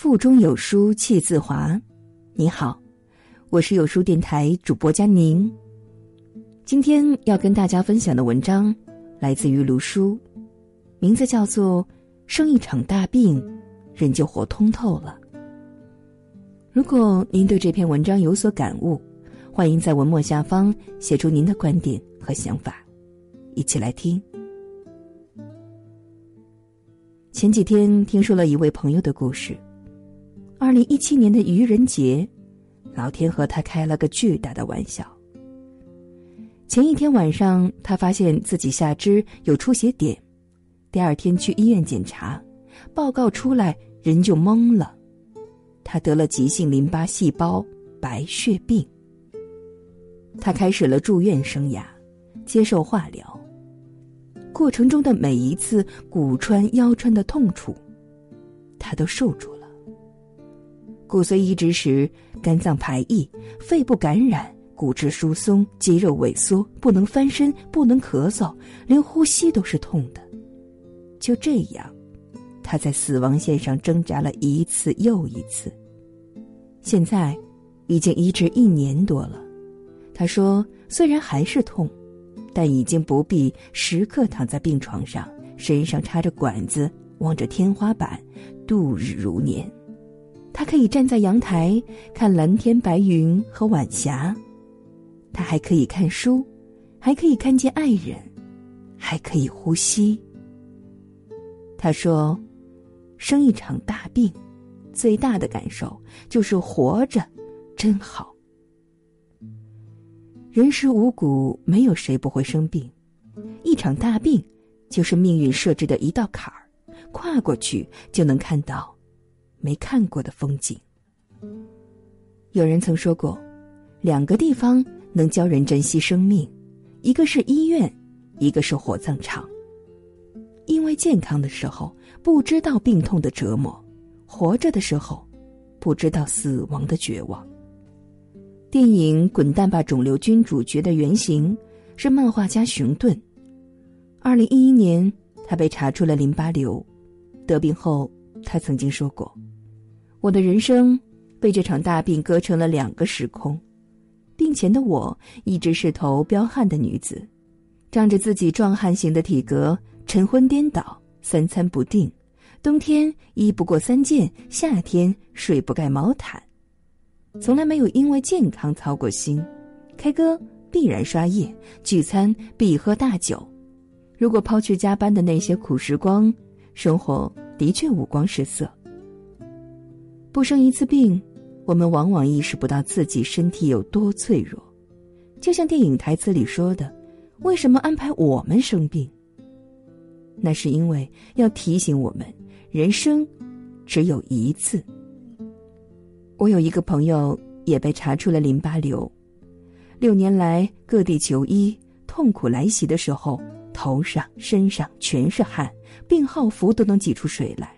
腹中有书气自华。你好，我是有书电台主播佳宁。今天要跟大家分享的文章来自于卢书，名字叫做《生一场大病，人就活通透了》。如果您对这篇文章有所感悟，欢迎在文末下方写出您的观点和想法，一起来听。前几天听说了一位朋友的故事。二零一七年的愚人节，老天和他开了个巨大的玩笑。前一天晚上，他发现自己下肢有出血点，第二天去医院检查，报告出来，人就懵了，他得了急性淋巴细胞白血病。他开始了住院生涯，接受化疗。过程中的每一次骨穿、腰穿的痛楚，他都受住。骨髓移植时，肝脏排异、肺部感染、骨质疏松、肌肉萎缩，不能翻身，不能咳嗽，连呼吸都是痛的。就这样，他在死亡线上挣扎了一次又一次。现在，已经移植一年多了。他说：“虽然还是痛。”但已经不必时刻躺在病床上，身上插着管子，望着天花板，度日如年。他可以站在阳台看蓝天白云和晚霞，他还可以看书，还可以看见爱人，还可以呼吸。他说：“生一场大病，最大的感受就是活着，真好。”人食五谷，没有谁不会生病。一场大病，就是命运设置的一道坎儿，跨过去就能看到没看过的风景。有人曾说过，两个地方能教人珍惜生命，一个是医院，一个是火葬场。因为健康的时候不知道病痛的折磨，活着的时候不知道死亡的绝望。电影《滚蛋吧，肿瘤君》主角的原型是漫画家熊顿。二零一一年，他被查出了淋巴瘤。得病后，他曾经说过：“我的人生被这场大病割成了两个时空。病前的我一直是头彪悍的女子，仗着自己壮汉型的体格，晨昏颠倒，三餐不定，冬天衣不过三件，夏天睡不盖毛毯。”从来没有因为健康操过心，开歌必然刷夜，聚餐必喝大酒。如果抛去加班的那些苦时光，生活的确五光十色。不生一次病，我们往往意识不到自己身体有多脆弱。就像电影台词里说的：“为什么安排我们生病？”那是因为要提醒我们，人生只有一次。我有一个朋友也被查出了淋巴瘤，六年来各地求医，痛苦来袭的时候，头上、身上全是汗，病号服都能挤出水来。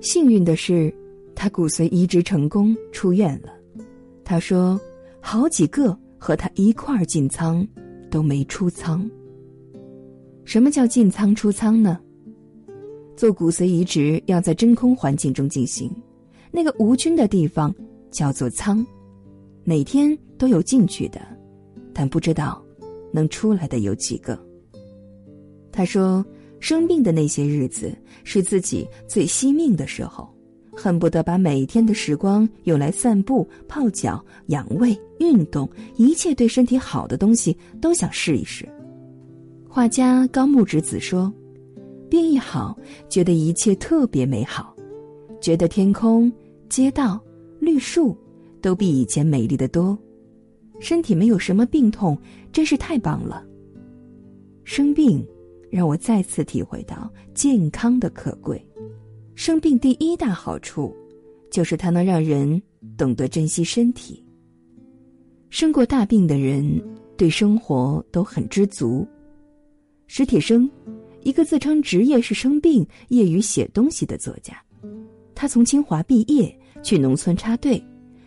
幸运的是，他骨髓移植成功，出院了。他说，好几个和他一块儿进仓，都没出仓。什么叫进仓出仓呢？做骨髓移植要在真空环境中进行。那个无菌的地方叫做仓，每天都有进去的，但不知道能出来的有几个。他说，生病的那些日子是自己最惜命的时候，恨不得把每天的时光用来散步、泡脚、养胃、运动，一切对身体好的东西都想试一试。画家高木直子说：“病一好，觉得一切特别美好。”觉得天空、街道、绿树都比以前美丽的多，身体没有什么病痛，真是太棒了。生病让我再次体会到健康的可贵。生病第一大好处，就是它能让人懂得珍惜身体。生过大病的人对生活都很知足。史铁生，一个自称职业是生病、业余写东西的作家。他从清华毕业，去农村插队，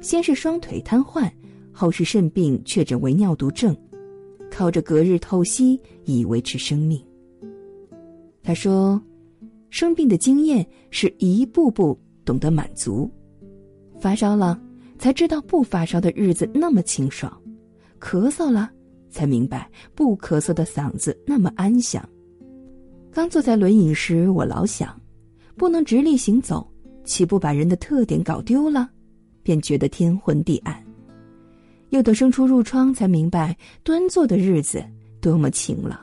先是双腿瘫痪，后是肾病确诊为尿毒症，靠着隔日透析以维持生命。他说：“生病的经验是一步步懂得满足。发烧了，才知道不发烧的日子那么清爽；咳嗽了，才明白不咳嗽的嗓子那么安详。刚坐在轮椅时，我老想，不能直立行走，岂不把人的特点搞丢了？便觉得天昏地暗。又等生出褥疮，才明白端坐的日子多么晴朗。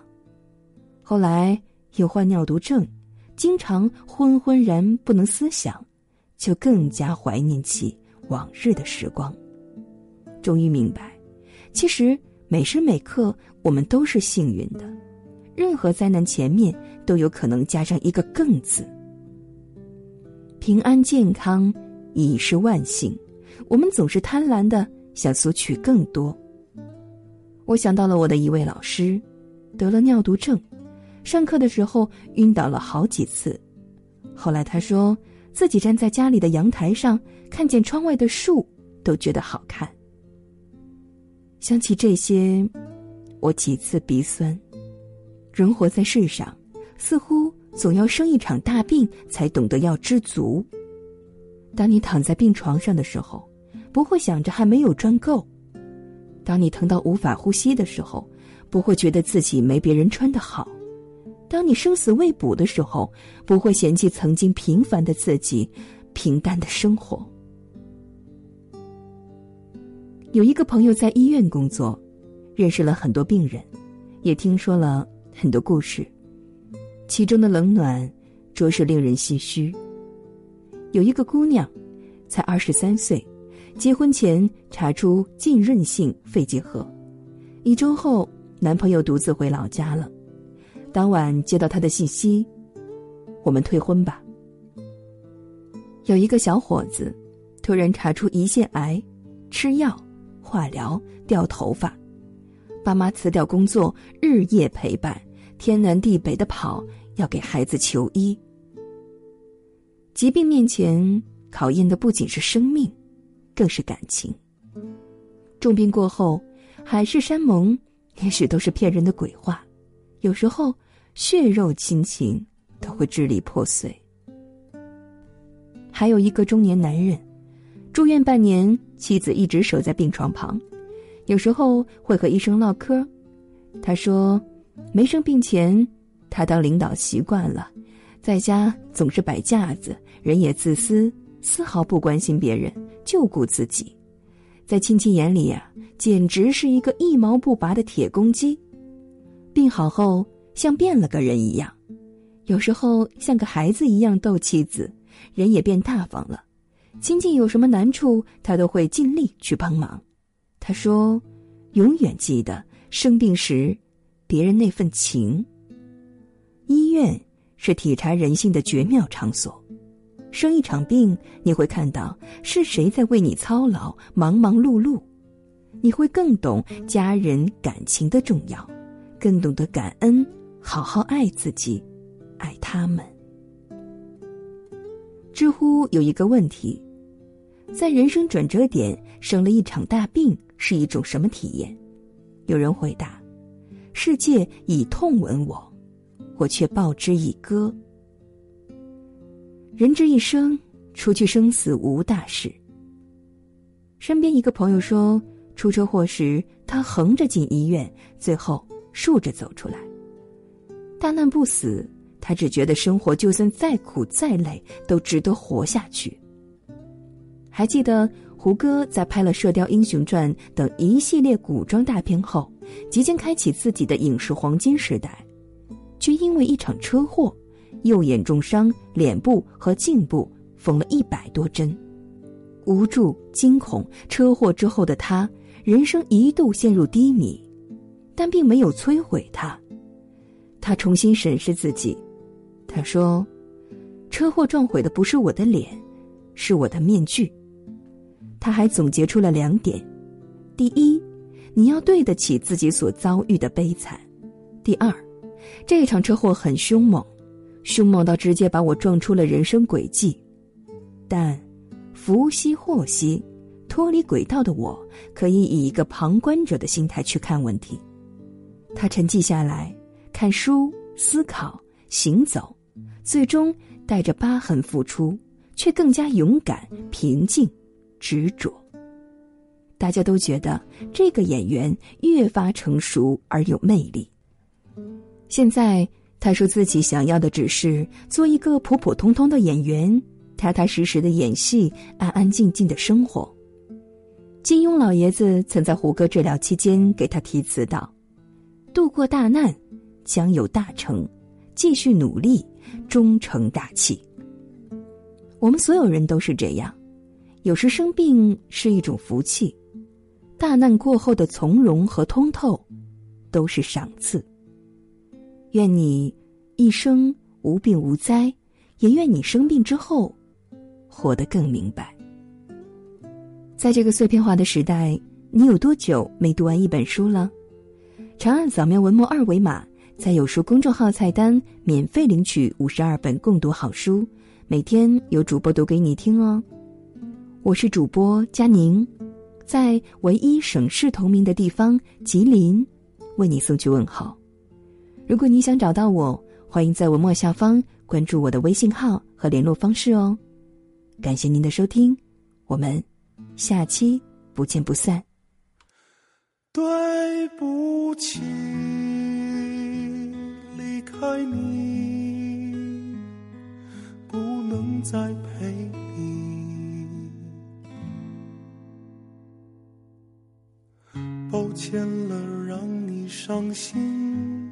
后来又患尿毒症，经常昏昏然不能思想，就更加怀念起往日的时光。终于明白，其实每时每刻我们都是幸运的，任何灾难前面都有可能加上一个“更”字。平安健康已是万幸，我们总是贪婪的。想索取更多。我想到了我的一位老师，得了尿毒症，上课的时候晕倒了好几次。后来他说自己站在家里的阳台上，看见窗外的树，都觉得好看。想起这些，我几次鼻酸。人活在世上，似乎总要生一场大病，才懂得要知足。当你躺在病床上的时候。不会想着还没有赚够。当你疼到无法呼吸的时候，不会觉得自己没别人穿的好；当你生死未卜的时候，不会嫌弃曾经平凡的自己、平淡的生活。有一个朋友在医院工作，认识了很多病人，也听说了很多故事，其中的冷暖，着实令人唏嘘。有一个姑娘，才二十三岁。结婚前查出浸润性肺结核，一周后，男朋友独自回老家了。当晚接到他的信息：“我们退婚吧。”有一个小伙子，突然查出胰腺癌，吃药、化疗、掉头发，爸妈辞掉工作，日夜陪伴，天南地北的跑，要给孩子求医。疾病面前，考验的不仅是生命。更是感情。重病过后，海誓山盟也许都是骗人的鬼话。有时候，血肉亲情都会支离破碎。还有一个中年男人，住院半年，妻子一直守在病床旁，有时候会和医生唠嗑。他说，没生病前，他当领导习惯了，在家总是摆架子，人也自私。丝毫不关心别人，就顾自己，在亲戚眼里呀，简直是一个一毛不拔的铁公鸡。病好后，像变了个人一样，有时候像个孩子一样逗妻子，人也变大方了。亲戚有什么难处，他都会尽力去帮忙。他说：“永远记得生病时，别人那份情。医院是体察人性的绝妙场所。”生一场病，你会看到是谁在为你操劳，忙忙碌碌，你会更懂家人感情的重要，更懂得感恩，好好爱自己，爱他们。知乎有一个问题：在人生转折点生了一场大病是一种什么体验？有人回答：世界以痛吻我，我却报之以歌。人之一生，除去生死无大事。身边一个朋友说，出车祸时他横着进医院，最后竖着走出来。大难不死，他只觉得生活就算再苦再累，都值得活下去。还记得胡歌在拍了《射雕英雄传》等一系列古装大片后，即将开启自己的影视黄金时代，却因为一场车祸。右眼重伤，脸部和颈部缝了一百多针，无助、惊恐。车祸之后的他，人生一度陷入低迷，但并没有摧毁他。他重新审视自己，他说：“车祸撞毁的不是我的脸，是我的面具。”他还总结出了两点：第一，你要对得起自己所遭遇的悲惨；第二，这场车祸很凶猛。凶猛到直接把我撞出了人生轨迹，但福兮祸兮，脱离轨道的我可以以一个旁观者的心态去看问题。他沉寂下来，看书、思考、行走，最终带着疤痕复出，却更加勇敢、平静、执着。大家都觉得这个演员越发成熟而有魅力。现在他说自己想要的只是做一个普普通通的演员，踏踏实实的演戏，安安静静的生活。金庸老爷子曾在胡歌治疗期间给他题词道：“渡过大难，将有大成；继续努力，终成大器。”我们所有人都是这样，有时生病是一种福气。大难过后的从容和通透，都是赏赐。愿你一生无病无灾，也愿你生病之后，活得更明白。在这个碎片化的时代，你有多久没读完一本书了？长按扫描文末二维码，在有书公众号菜单免费领取五十二本共读好书，每天有主播读给你听哦。我是主播佳宁。在唯一省市同名的地方吉林，为你送去问候。如果你想找到我，欢迎在文末下方关注我的微信号和联络方式哦。感谢您的收听，我们下期不见不散。对不起，离开你，不能再陪你。抱歉了，让你伤心。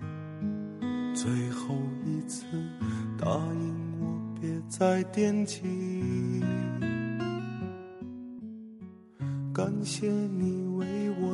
最后一次，答应我别再惦记。感谢你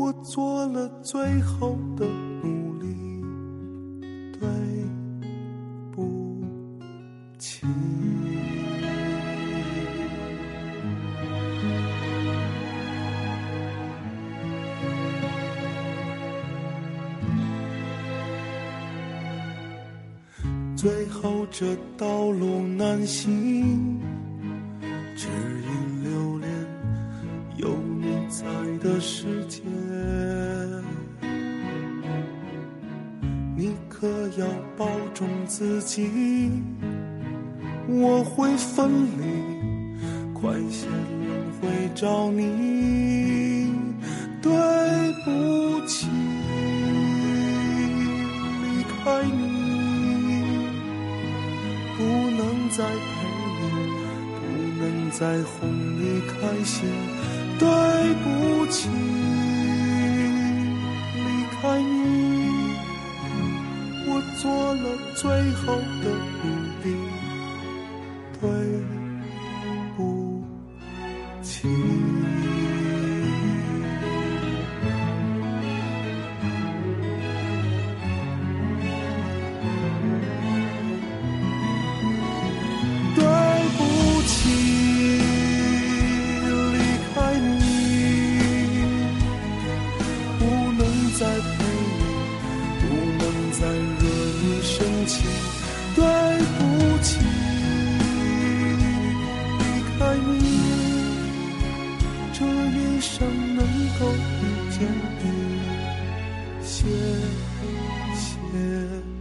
我做了最后的努力。对不起。最后这道路难行，只因留恋有你在的世界。保重自己，我会分离，快些轮回找你。对不起，离开你。不能再陪你，不能再哄你开心。对不起，一生能够遇见你谢谢